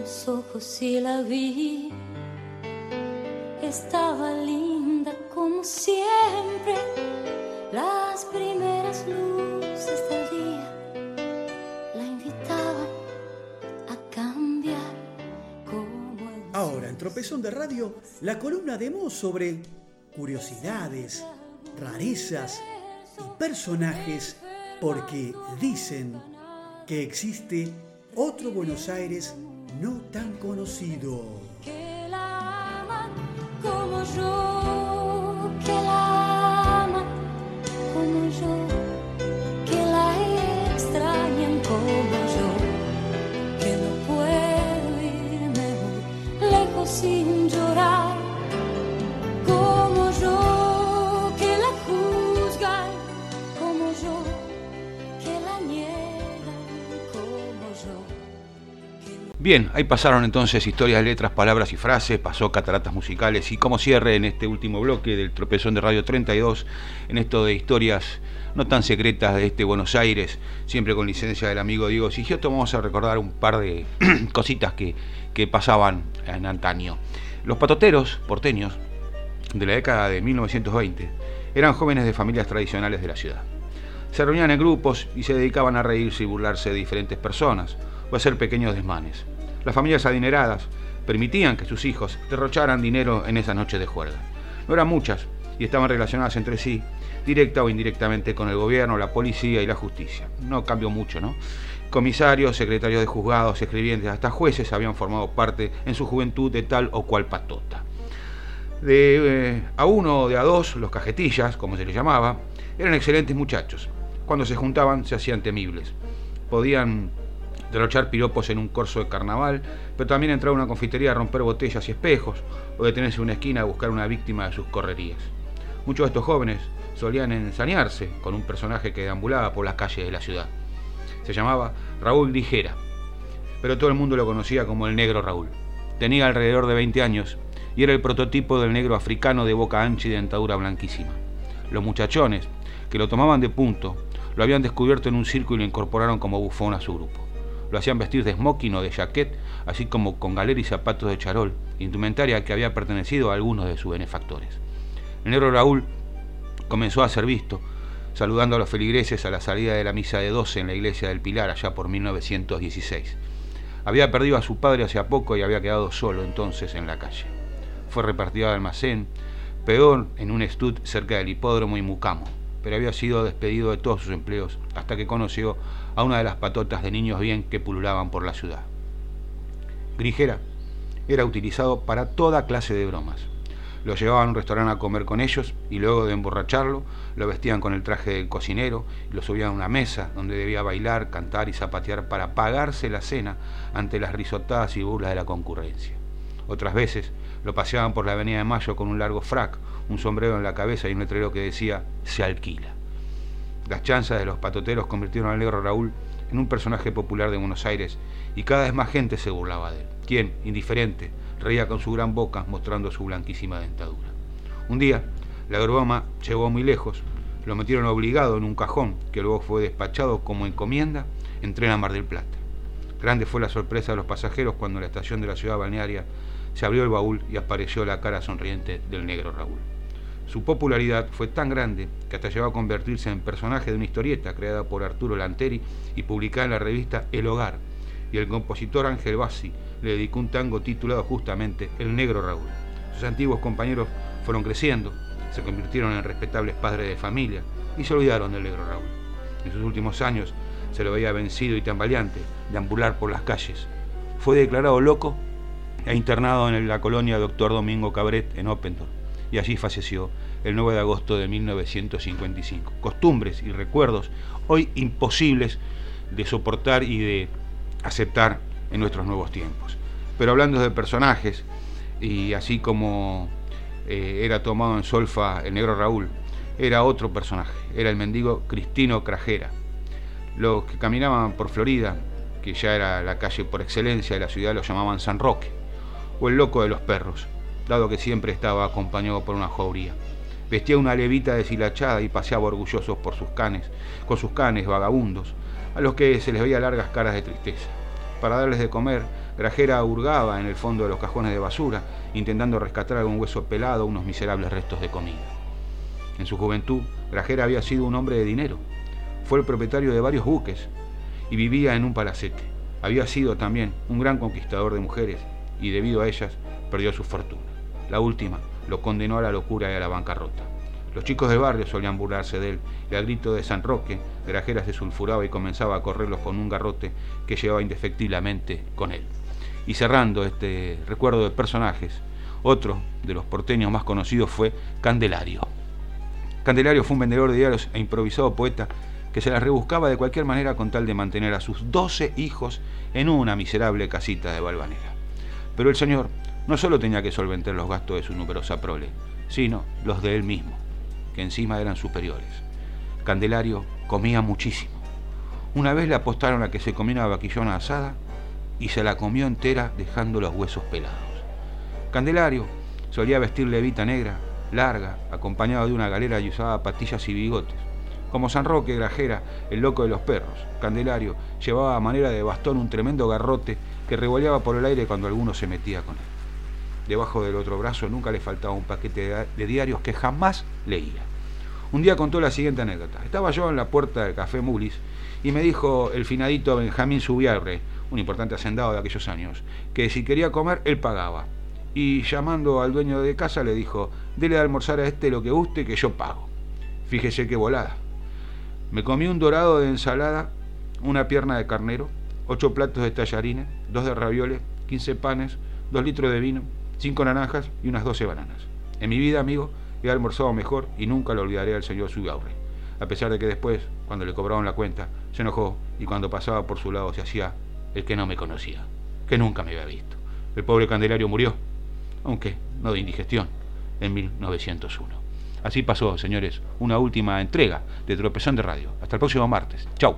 los ojos y la vi. Estaba linda como siempre, las primeras luces del día la invitaban a cambiar como el Ahora, en Tropezón de Radio, la columna de Mo sobre curiosidades, rarezas y personajes porque dicen que existe otro Buenos Aires no tan conocido. que la aman como yo, Bien, ahí pasaron entonces historias, letras, palabras y frases, pasó cataratas musicales y como cierre en este último bloque del tropezón de Radio 32, en esto de historias no tan secretas de este Buenos Aires, siempre con licencia del amigo Diego Sigioto, vamos a recordar un par de cositas que, que pasaban en antaño. Los patoteros porteños de la década de 1920 eran jóvenes de familias tradicionales de la ciudad. Se reunían en grupos y se dedicaban a reírse y burlarse de diferentes personas o hacer pequeños desmanes. Las familias adineradas permitían que sus hijos derrocharan dinero en esa noche de juerga. No eran muchas y estaban relacionadas entre sí, directa o indirectamente con el gobierno, la policía y la justicia. No cambió mucho, ¿no? Comisarios, secretarios de juzgados, escribientes, hasta jueces habían formado parte en su juventud de tal o cual patota. De eh, a uno o de a dos, los cajetillas, como se les llamaba, eran excelentes muchachos. Cuando se juntaban se hacían temibles. Podían derrochar piropos en un corso de carnaval, pero también entrar a una confitería a romper botellas y espejos, o detenerse en una esquina a buscar una víctima de sus correrías. Muchos de estos jóvenes solían ensañarse con un personaje que deambulaba por las calles de la ciudad. Se llamaba Raúl Dijera, pero todo el mundo lo conocía como el negro Raúl. Tenía alrededor de 20 años y era el prototipo del negro africano de boca ancha y dentadura blanquísima. Los muchachones, que lo tomaban de punto, lo habían descubierto en un circo y lo incorporaron como bufón a su grupo. Lo hacían vestir de smoking o de jaquet, así como con galera y zapatos de charol, indumentaria que había pertenecido a algunos de sus benefactores. El negro Raúl comenzó a ser visto, saludando a los feligreses a la salida de la misa de 12 en la iglesia del Pilar, allá por 1916. Había perdido a su padre hace poco y había quedado solo entonces en la calle. Fue repartido al almacén, peor en un estud cerca del hipódromo y Mucamo, pero había sido despedido de todos sus empleos hasta que conoció a una de las patotas de niños bien que pululaban por la ciudad. Grijera era utilizado para toda clase de bromas. Lo llevaban a un restaurante a comer con ellos y luego de emborracharlo, lo vestían con el traje del cocinero y lo subían a una mesa donde debía bailar, cantar y zapatear para pagarse la cena ante las risotadas y burlas de la concurrencia. Otras veces lo paseaban por la avenida de Mayo con un largo frac, un sombrero en la cabeza y un letrero que decía se alquila. Las chanzas de los patoteros convirtieron al negro Raúl en un personaje popular de Buenos Aires y cada vez más gente se burlaba de él, quien, indiferente, reía con su gran boca mostrando su blanquísima dentadura. Un día, la broma llegó muy lejos, lo metieron obligado en un cajón que luego fue despachado como encomienda en tren a Mar del Plata. Grande fue la sorpresa de los pasajeros cuando en la estación de la ciudad balnearia se abrió el baúl y apareció la cara sonriente del negro Raúl. Su popularidad fue tan grande que hasta llegó a convertirse en personaje de una historieta creada por Arturo Lanteri y publicada en la revista El Hogar, y el compositor Ángel Bassi le dedicó un tango titulado justamente El Negro Raúl. Sus antiguos compañeros fueron creciendo, se convirtieron en respetables padres de familia y se olvidaron del Negro Raúl. En sus últimos años se lo veía vencido y tambaleante, deambular por las calles. Fue declarado loco e internado en la colonia Doctor Domingo Cabret en Oppendorf y allí falleció el 9 de agosto de 1955. Costumbres y recuerdos hoy imposibles de soportar y de aceptar en nuestros nuevos tiempos. Pero hablando de personajes, y así como eh, era tomado en solfa el negro Raúl, era otro personaje, era el mendigo Cristino Crajera. Los que caminaban por Florida, que ya era la calle por excelencia de la ciudad, lo llamaban San Roque, o el loco de los perros, dado que siempre estaba acompañado por una jauría. Vestía una levita deshilachada y paseaba orgullosos por sus canes, con sus canes vagabundos, a los que se les veía largas caras de tristeza. Para darles de comer, Grajera hurgaba en el fondo de los cajones de basura, intentando rescatar algún hueso pelado unos miserables restos de comida. En su juventud, Grajera había sido un hombre de dinero. Fue el propietario de varios buques y vivía en un palacete. Había sido también un gran conquistador de mujeres y debido a ellas perdió su fortuna. La última lo condenó a la locura y a la bancarrota. Los chicos del barrio solían burlarse de él y al grito de San Roque, Grajera se sulfuraba y comenzaba a correrlos con un garrote que llevaba indefectiblemente con él. Y cerrando este recuerdo de personajes, otro de los porteños más conocidos fue Candelario. Candelario fue un vendedor de diarios e improvisado poeta que se las rebuscaba de cualquier manera con tal de mantener a sus doce hijos en una miserable casita de Valvanera. Pero el señor no solo tenía que solventar los gastos de su numerosa prole, sino los de él mismo, que encima eran superiores. Candelario comía muchísimo. Una vez le apostaron a que se comía una vaquillona asada y se la comió entera dejando los huesos pelados. Candelario solía vestir levita negra, larga, acompañado de una galera y usaba patillas y bigotes. Como San Roque Grajera, el loco de los perros, Candelario llevaba a manera de bastón un tremendo garrote que revoleaba por el aire cuando alguno se metía con él. Debajo del otro brazo nunca le faltaba un paquete de diarios que jamás leía. Un día contó la siguiente anécdota. Estaba yo en la puerta del Café Mulis y me dijo el finadito Benjamín Subiarre, un importante hacendado de aquellos años, que si quería comer, él pagaba. Y llamando al dueño de casa le dijo, dele de almorzar a este lo que guste que yo pago. Fíjese qué volada. Me comí un dorado de ensalada, una pierna de carnero, ocho platos de tallarines, dos de ravioles, quince panes, dos litros de vino, cinco naranjas y unas doce bananas. En mi vida, amigo, he almorzado mejor y nunca lo olvidaré al señor Sugaure. A pesar de que después, cuando le cobraron la cuenta, se enojó y cuando pasaba por su lado se hacía el que no me conocía, que nunca me había visto. El pobre Candelario murió, aunque no de indigestión, en 1901. Así pasó, señores, una última entrega de Tropezón de Radio. Hasta el próximo martes. Chau.